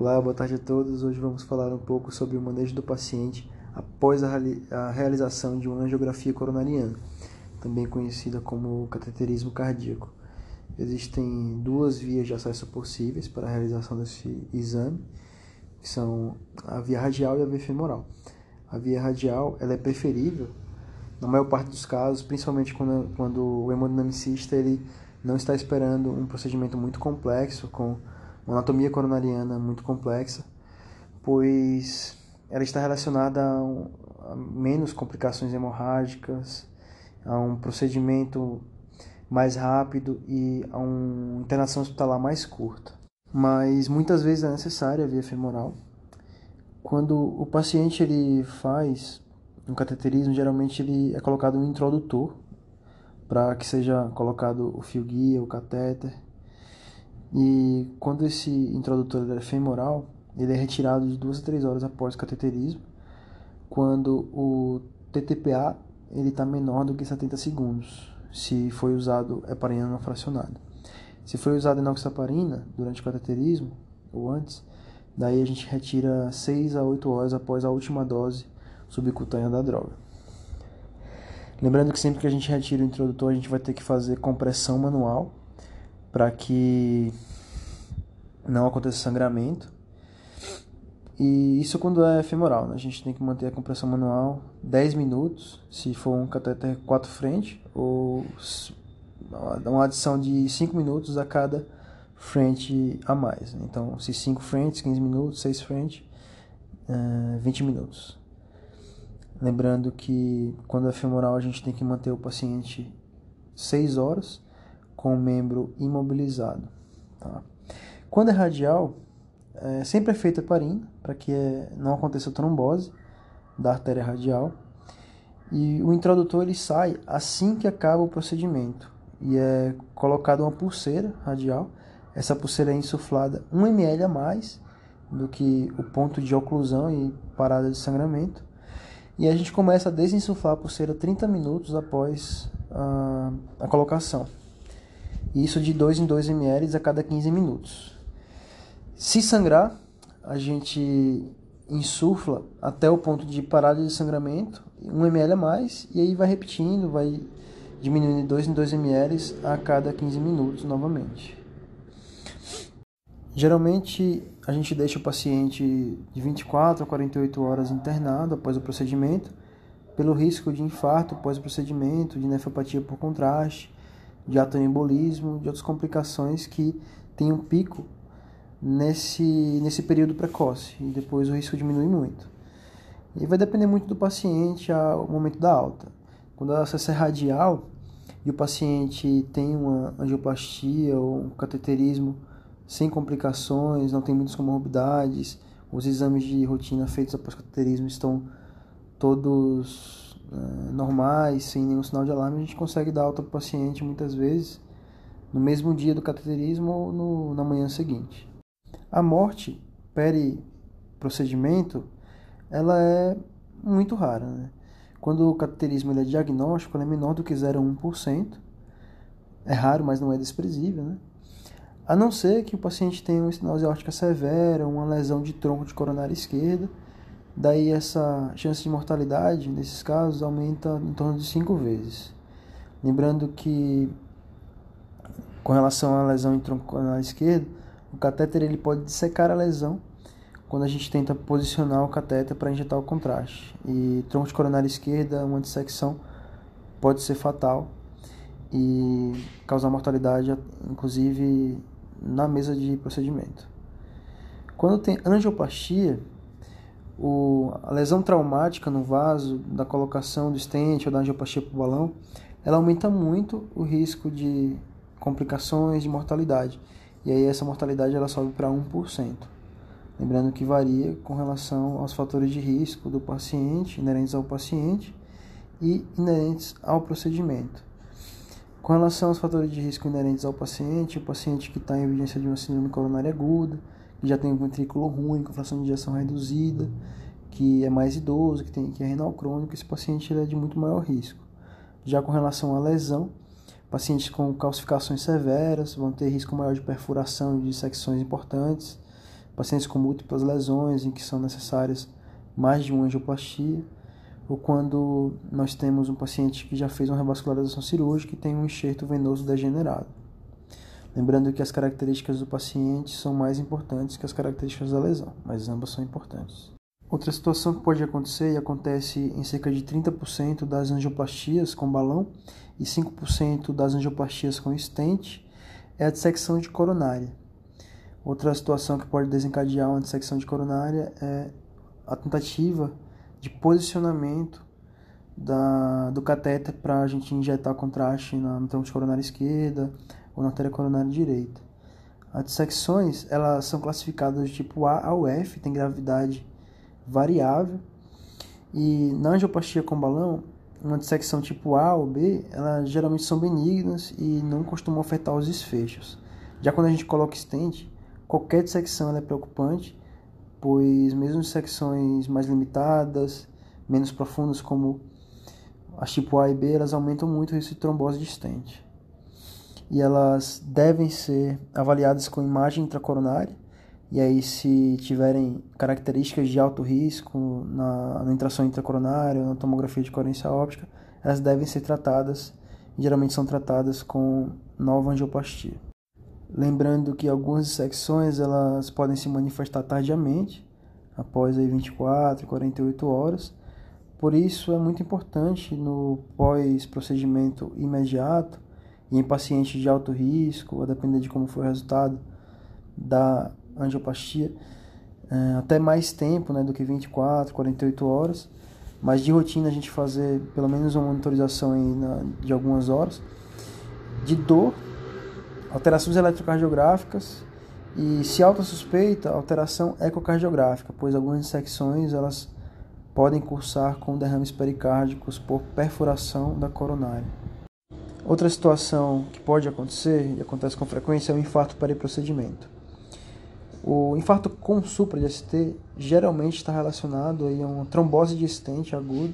Olá, boa tarde a todos. Hoje vamos falar um pouco sobre o manejo do paciente após a, realização de uma angiografia coronariana, também conhecida como cateterismo cardíaco. Existem duas vias de acesso possíveis para a realização desse exame, que são a via radial e a via femoral. A via radial ela é preferível na maior parte dos casos, principalmente quando, quando o hemodinamicista ele não está esperando um procedimento muito complexo com uma anatomia coronariana muito complexa, pois ela está relacionada a, um, a menos complicações hemorrágicas, a um procedimento mais rápido e a uma internação hospitalar mais curta. Mas muitas vezes é necessária a via femoral. Quando o paciente ele faz um cateterismo, geralmente ele é colocado um introdutor para que seja colocado o fio guia, o catéter e quando esse introdutor é femoral, ele é retirado de duas a três horas após o cateterismo, quando o TTPA ele está menor do que 70 segundos, se foi usado heparina não fracionada. Se foi usado enoxaparina durante o cateterismo, ou antes, daí a gente retira 6 a 8 horas após a última dose subcutânea da droga. Lembrando que sempre que a gente retira o introdutor, a gente vai ter que fazer compressão manual para que não aconteça sangramento. E isso quando é femoral, né? a gente tem que manter a compressão manual 10 minutos, se for um catéter 4 frente, ou uma adição de 5 minutos a cada frente a mais. Então, se 5 frentes, 15 minutos, 6 frentes, 20 minutos. Lembrando que quando é femoral a gente tem que manter o paciente 6 horas com o membro imobilizado. Tá? Quando é radial, é, sempre é feita heparina, para que é, não aconteça trombose da artéria radial. E o introdutor ele sai assim que acaba o procedimento. E é colocada uma pulseira radial. Essa pulseira é insuflada 1 ml a mais do que o ponto de oclusão e parada de sangramento. E a gente começa a desinsuflar a pulseira 30 minutos após a, a colocação. Isso de 2 em 2 ml a cada 15 minutos. Se sangrar, a gente insufla até o ponto de parada de sangramento, 1 ml a mais, e aí vai repetindo, vai diminuindo de 2 em 2 ml a cada 15 minutos novamente. Geralmente a gente deixa o paciente de 24 a 48 horas internado após o procedimento, pelo risco de infarto pós-procedimento, de nefropatia por contraste, de atoembolismo, de outras complicações que têm um pico nesse, nesse período precoce e depois o risco diminui muito. E vai depender muito do paciente ao momento da alta. Quando a acesso é radial e o paciente tem uma angioplastia ou um cateterismo sem complicações, não tem muitas comorbidades, os exames de rotina feitos após cateterismo estão todos uh, normais, sem nenhum sinal de alarme, a gente consegue dar alta para o paciente muitas vezes no mesmo dia do cateterismo ou no, na manhã seguinte. A morte peri-procedimento ela é muito rara. Né? Quando o cateterismo é diagnóstico, é menor do que 0,1%. É raro, mas não é desprezível. Né? A não ser que o paciente tenha uma estenose aórtica severa, uma lesão de tronco de coronária esquerda, Daí essa chance de mortalidade nesses casos aumenta em torno de 5 vezes. Lembrando que com relação à lesão em tronco coronário esquerdo, o catéter ele pode dissecar a lesão quando a gente tenta posicionar o catéter para injetar o contraste. E tronco de coronária esquerda, uma dissecção pode ser fatal e causar mortalidade, inclusive na mesa de procedimento. Quando tem angioplastia, o, a lesão traumática no vaso, da colocação do estente ou da angioplastia por balão, ela aumenta muito o risco de complicações de mortalidade. E aí essa mortalidade ela sobe para 1%. Lembrando que varia com relação aos fatores de risco do paciente, inerentes ao paciente e inerentes ao procedimento. Com relação aos fatores de risco inerentes ao paciente, o paciente que está em evidência de uma síndrome coronária aguda, já tem um ventrículo ruim, com fração de injeção reduzida, que é mais idoso, que, tem, que é renal crônico, esse paciente ele é de muito maior risco. Já com relação à lesão, pacientes com calcificações severas vão ter risco maior de perfuração e de dissecções importantes, pacientes com múltiplas lesões em que são necessárias mais de uma angioplastia, ou quando nós temos um paciente que já fez uma revascularização cirúrgica e tem um enxerto venoso degenerado. Lembrando que as características do paciente são mais importantes que as características da lesão, mas ambas são importantes. Outra situação que pode acontecer e acontece em cerca de 30% das angioplastias com balão e 5% das angioplastias com stent é a dissecção de coronária. Outra situação que pode desencadear uma dissecção de coronária é a tentativa de posicionamento da, do catéter para a gente injetar contraste na, no tronco de coronária esquerda ou na artéria coronária direita. As dissecções elas são classificadas de tipo A ao F, tem gravidade variável. E na angioplastia com balão, uma dissecção tipo A ou B, elas geralmente são benignas e não costumam afetar os desfechos. Já quando a gente coloca stent, qualquer dissecção é preocupante, pois mesmo dissecções mais limitadas, menos profundas como as tipo A e B, elas aumentam muito o risco de trombose de stent. E elas devem ser avaliadas com imagem intracoronária e aí, se tiverem características de alto risco na, na intração intracoronária, na tomografia de coerência óptica, elas devem ser tratadas, geralmente são tratadas com nova angioplastia. Lembrando que algumas dissecções elas podem se manifestar tardiamente, após aí 24, 48 horas. Por isso é muito importante no pós-procedimento imediato e em pacientes de alto risco, a depender de como for o resultado da angioplastia é, até mais tempo né, do que 24, 48 horas. Mas de rotina a gente fazer pelo menos uma monitorização aí na, de algumas horas. De dor, alterações eletrocardiográficas e se alta suspeita, alteração ecocardiográfica, pois algumas dissecções elas podem cursar com derrames pericárdicos por perfuração da coronária. Outra situação que pode acontecer, e acontece com frequência, é o infarto periprocedimento. O infarto com supra de ST geralmente está relacionado a uma trombose de estente agudo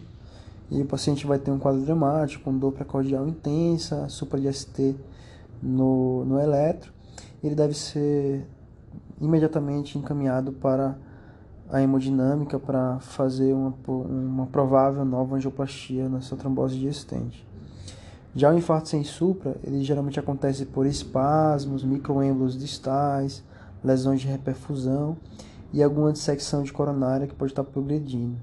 e o paciente vai ter um quadro dramático, com dor precordial intensa, supra de ST no, no eletro. Ele deve ser imediatamente encaminhado para a hemodinâmica para fazer uma, uma provável nova angioplastia nessa trombose de estente. Já o infarto sem supra, ele geralmente acontece por espasmos, microêmbolos distais, lesões de reperfusão e alguma dissecção de coronária que pode estar progredindo.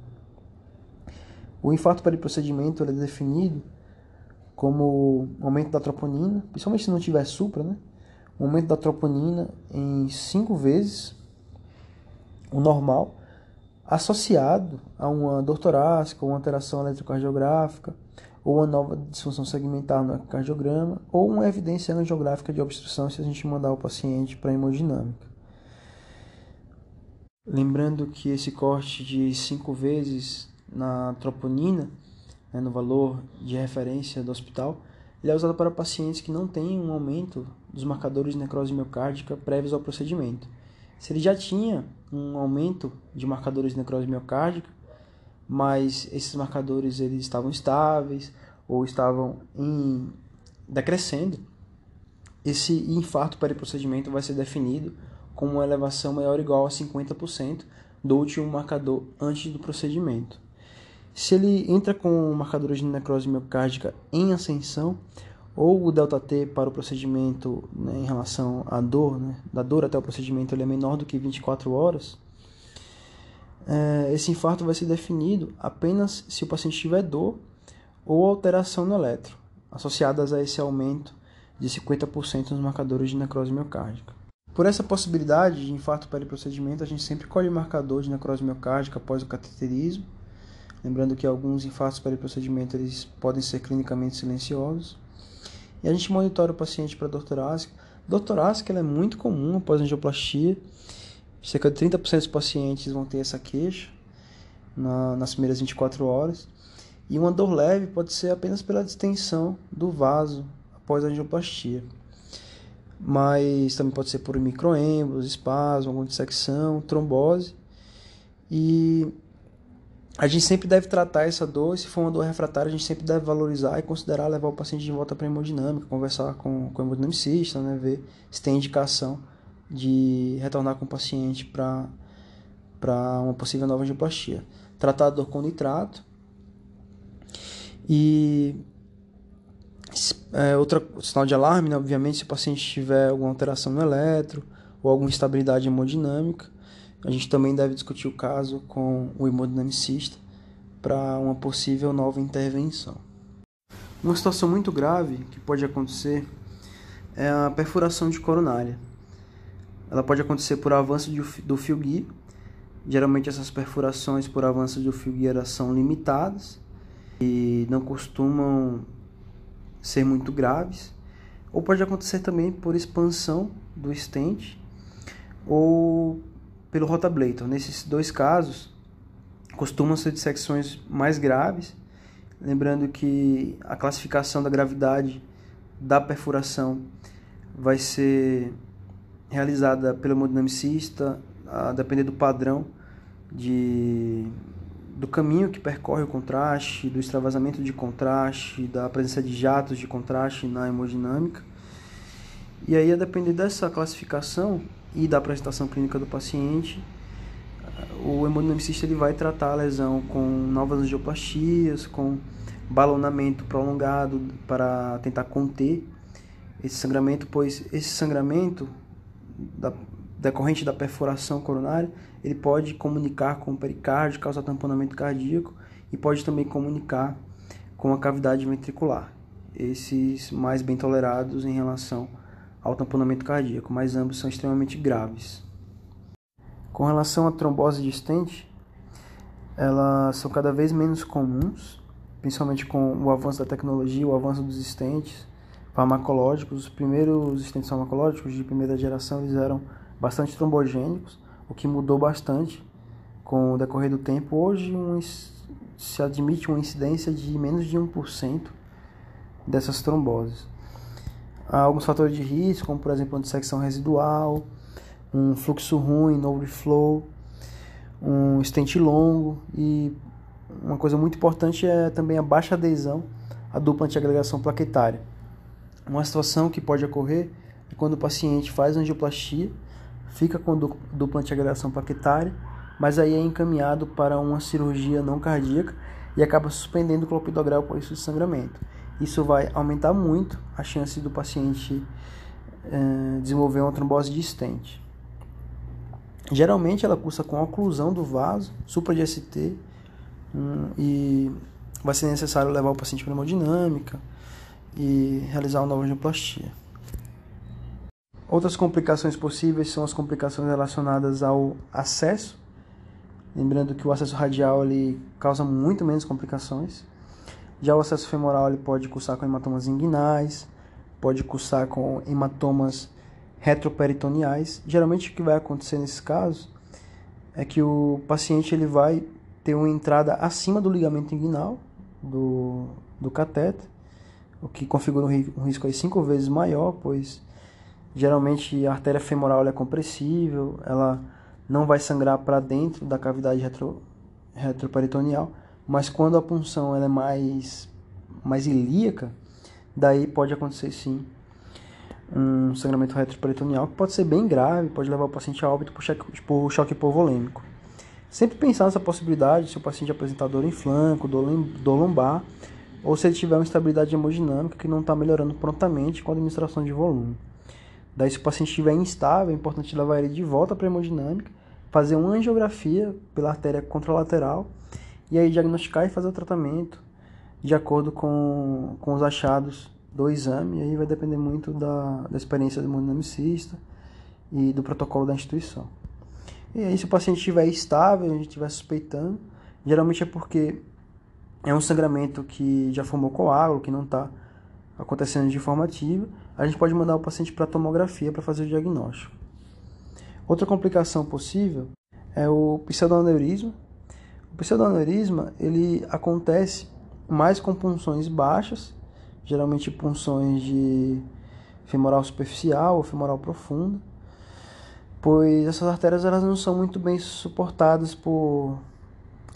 O infarto periprocedimento é definido como aumento da troponina, principalmente se não tiver supra, né? Um aumento da troponina em 5 vezes o normal, associado a uma dor torácica, uma alteração eletrocardiográfica, ou uma nova disfunção segmentar no cardiograma, ou uma evidência angiográfica de obstrução se a gente mandar o paciente para hemodinâmica. Lembrando que esse corte de 5 vezes na troponina, né, no valor de referência do hospital, ele é usado para pacientes que não têm um aumento dos marcadores de necrose miocárdica prévios ao procedimento. Se ele já tinha um aumento de marcadores de necrose miocárdica, mas esses marcadores eles estavam estáveis ou estavam em decrescendo, esse infarto periprocedimento vai ser definido com uma elevação maior ou igual a 50% do último marcador antes do procedimento. Se ele entra com marcadores de necrose miocárdica em ascensão, ou o delta T para o procedimento né, em relação à dor, né, da dor até o procedimento ele é menor do que 24 horas, esse infarto vai ser definido apenas se o paciente tiver dor ou alteração no eletro, associadas a esse aumento de 50% nos marcadores de necrose miocárdica. Por essa possibilidade de infarto periprocedimento, a gente sempre colhe o marcador de necrose miocárdica após o cateterismo. Lembrando que alguns infartos periprocedimento eles podem ser clinicamente silenciosos. e a gente monitora o paciente para dor torácica. Dor torácica é muito comum após angioplastia. Cerca de 30% dos pacientes vão ter essa queixa na, nas primeiras 24 horas. E uma dor leve pode ser apenas pela distensão do vaso após a angioplastia. Mas também pode ser por microêmbolos, espasmo, alguma dissecção, trombose. E a gente sempre deve tratar essa dor, se for uma dor refratária, a gente sempre deve valorizar e considerar levar o paciente de volta para a hemodinâmica, conversar com, com o hemodinamicista, né, ver se tem indicação de retornar com o paciente para uma possível nova angioplastia. Tratar a dor com nitrato. E é, outra sinal de alarme, né, obviamente, se o paciente tiver alguma alteração no eletro ou alguma instabilidade hemodinâmica. A gente também deve discutir o caso com o hemodinamicista para uma possível nova intervenção. Uma situação muito grave que pode acontecer é a perfuração de coronária. Ela pode acontecer por avanço do fio guia. Geralmente essas perfurações por avanço do fio guia são limitadas e não costumam ser muito graves. Ou pode acontecer também por expansão do stent ou pelo rotablator. Nesses dois casos, costumam ser dissecções mais graves, lembrando que a classificação da gravidade da perfuração vai ser realizada pelo hemodinamicista, a depender do padrão de, do caminho que percorre o contraste, do extravasamento de contraste, da presença de jatos de contraste na hemodinâmica. E aí, a depender dessa classificação, e da apresentação clínica do paciente, o hemodinamicista ele vai tratar a lesão com novas angioplastias, com balonamento prolongado para tentar conter esse sangramento, pois esse sangramento da, decorrente da perfuração coronária, ele pode comunicar com o pericárdio, causar tamponamento cardíaco e pode também comunicar com a cavidade ventricular. Esses mais bem tolerados em relação ao tamponamento cardíaco, mas ambos são extremamente graves. Com relação à trombose de stent, elas são cada vez menos comuns, principalmente com o avanço da tecnologia, o avanço dos stents farmacológicos. Os primeiros stents farmacológicos de primeira geração eles eram bastante trombogênicos, o que mudou bastante com o decorrer do tempo. Hoje um, se admite uma incidência de menos de 1% dessas tromboses. Há alguns fatores de risco, como por exemplo, uma dissecção residual, um fluxo ruim, no reflow, um stent longo e uma coisa muito importante é também a baixa adesão à dupla antiagregação plaquetária. Uma situação que pode ocorrer é quando o paciente faz angioplastia, fica com dupla antiagregação plaquetária, mas aí é encaminhado para uma cirurgia não cardíaca e acaba suspendendo o clopidogrel por isso de sangramento. Isso vai aumentar muito a chance do paciente é, desenvolver uma trombose de stent. Geralmente ela cursa com oclusão do vaso, supra de ST, hum, e vai ser necessário levar o paciente para hemodinâmica e realizar uma nova. Outras complicações possíveis são as complicações relacionadas ao acesso. Lembrando que o acesso radial ele causa muito menos complicações. Já o acesso femoral ele pode cursar com hematomas inguinais, pode cursar com hematomas retroperitoneais. Geralmente o que vai acontecer nesses casos é que o paciente ele vai ter uma entrada acima do ligamento inguinal do, do cateter, o que configura um risco aí cinco vezes maior, pois geralmente a artéria femoral é compressível, ela não vai sangrar para dentro da cavidade retro, retroperitoneal, mas quando a punção ela é mais, mais ilíaca, daí pode acontecer sim um sangramento retroperitoneal que pode ser bem grave, pode levar o paciente a óbito por choque, por choque hipovolêmico. Sempre pensar nessa possibilidade se o paciente apresentar dor em flanco, dor, dor lombar, ou se ele tiver uma instabilidade hemodinâmica que não está melhorando prontamente com a administração de volume. Daí, se o paciente estiver instável, é importante levar ele de volta para a hemodinâmica, fazer uma angiografia pela artéria contralateral e aí diagnosticar e fazer o tratamento de acordo com, com os achados do exame, e aí vai depender muito da, da experiência do imunomicista e do protocolo da instituição. E aí, se o paciente estiver estável, a gente estiver suspeitando, geralmente é porque é um sangramento que já formou coágulo, que não está acontecendo de forma ativa, a gente pode mandar o paciente para tomografia para fazer o diagnóstico. Outra complicação possível é o pseudoaneurisma. O pseudoaneurisma ele acontece mais com punções baixas, geralmente punções de femoral superficial ou femoral profunda, pois essas artérias elas não são muito bem suportadas por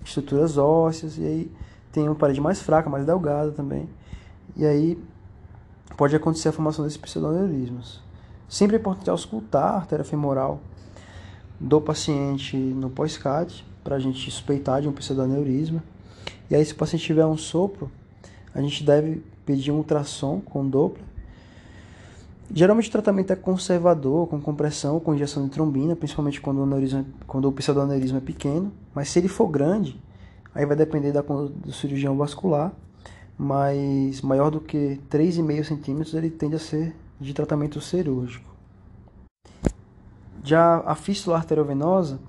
estruturas ósseas e aí tem uma parede mais fraca, mais delgada também. E aí pode acontecer a formação desses pseudoaneurismas. Sempre é importante auscultar a artéria femoral do paciente no pós-CAT para a gente suspeitar de um pseudoaneurisma. E aí, se o paciente tiver um sopro, a gente deve pedir um ultrassom com Doppler. Geralmente o tratamento é conservador, com compressão, com injeção de trombina, principalmente quando o, aneurisma, quando o pseudoaneurisma é pequeno. Mas se ele for grande, aí vai depender da, do cirurgião vascular, mas maior do que 3,5 centímetros ele tende a ser de tratamento cirúrgico. Já a fístula arteriovenosa,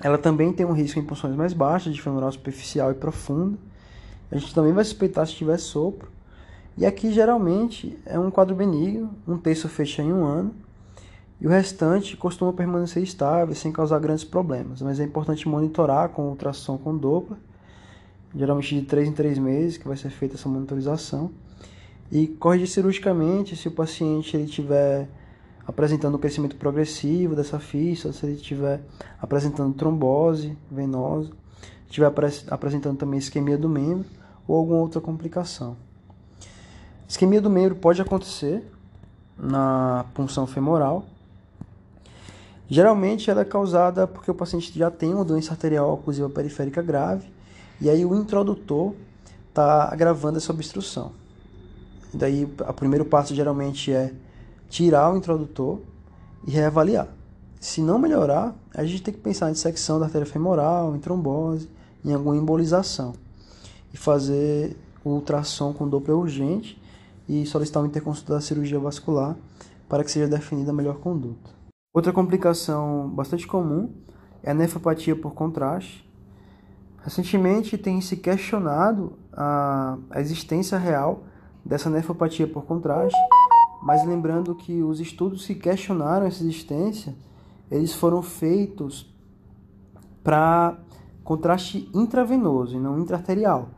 ela também tem um risco em punções mais baixas, de femoral superficial e profunda. A gente também vai suspeitar se tiver sopro. E aqui geralmente é um quadro benigno, um terço fecha em um ano, e o restante costuma permanecer estável, sem causar grandes problemas. Mas é importante monitorar com ultrassom com Doppler, geralmente de 3 em 3 meses que vai ser feita essa monitorização. E corrigir cirurgicamente se o paciente ele tiver apresentando crescimento progressivo dessa fístula, se ele estiver apresentando trombose venosa, estiver apresentando também isquemia do membro ou alguma outra complicação. Isquemia do membro pode acontecer na punção femoral. Geralmente ela é causada porque o paciente já tem uma doença arterial oclusiva periférica grave e aí o introdutor está agravando essa obstrução. Daí, o primeiro passo geralmente é tirar o introdutor e reavaliar. Se não melhorar, a gente tem que pensar em dissecção da artéria femoral, em trombose, em alguma embolização. E fazer o ultrassom com Doppler urgente e solicitar uma interconsulta da cirurgia vascular para que seja definida a melhor conduta. Outra complicação bastante comum é a nefropatia por contraste. Recentemente tem se questionado a, a existência real dessa nefropatia por contraste mas lembrando que os estudos que questionaram essa existência, eles foram feitos para contraste intravenoso e não intraarterial.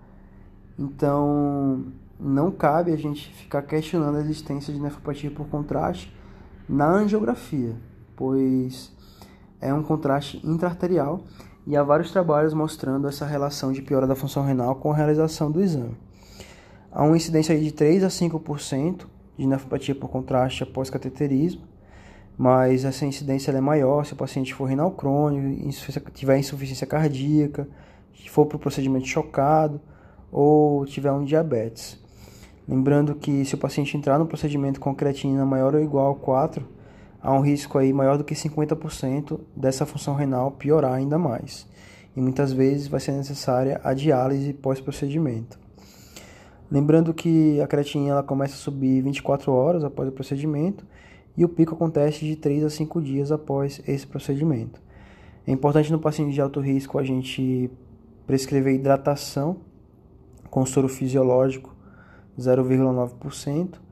Então, não cabe a gente ficar questionando a existência de nefropatia por contraste na angiografia, pois é um contraste intraarterial e há vários trabalhos mostrando essa relação de piora da função renal com a realização do exame. Há uma incidência de 3 a 5% de nefropatia por contraste após cateterismo, mas essa incidência é maior se o paciente for renal crônico, tiver insuficiência cardíaca, for para o procedimento chocado ou tiver um diabetes. Lembrando que se o paciente entrar no procedimento com creatinina maior ou igual a 4, há um risco aí maior do que 50% dessa função renal piorar ainda mais. E muitas vezes vai ser necessária a diálise pós-procedimento. Lembrando que a creatinina ela começa a subir 24 horas após o procedimento e o pico acontece de 3 a 5 dias após esse procedimento. É importante no paciente de alto risco a gente prescrever hidratação com soro fisiológico 0,9%.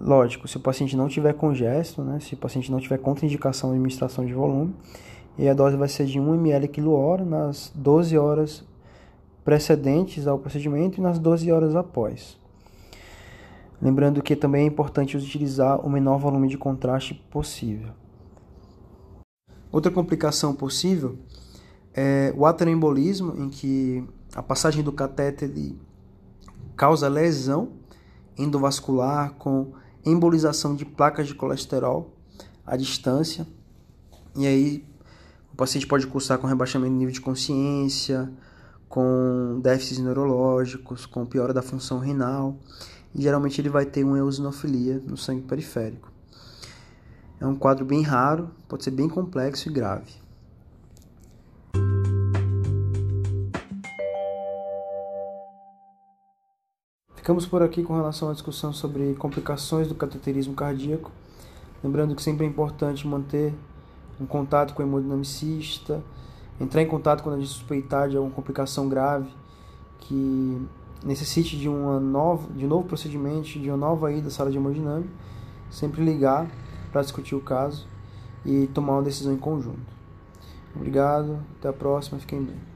Lógico, se o paciente não tiver congesto, né, se o paciente não tiver contraindicação de administração de volume, e a dose vai ser de 1 ml quilo-hora nas 12 horas precedentes ao procedimento e nas 12 horas após. Lembrando que também é importante utilizar o menor volume de contraste possível. Outra complicação possível é o ateroembolismo, em que a passagem do catéter causa lesão endovascular com embolização de placas de colesterol à distância. E aí o paciente pode cursar com rebaixamento de nível de consciência, com déficits neurológicos, com piora da função renal, e geralmente ele vai ter uma eosinofilia no sangue periférico. É um quadro bem raro, pode ser bem complexo e grave. Ficamos por aqui com relação à discussão sobre complicações do cateterismo cardíaco. Lembrando que sempre é importante manter um contato com o hemodinamicista, entrar em contato quando a gente suspeitar de alguma complicação grave que necessite de, uma nova, de um novo procedimento, de uma nova ida à sala de hemodinâmica, sempre ligar para discutir o caso e tomar uma decisão em conjunto. Obrigado, até a próxima, fiquem bem.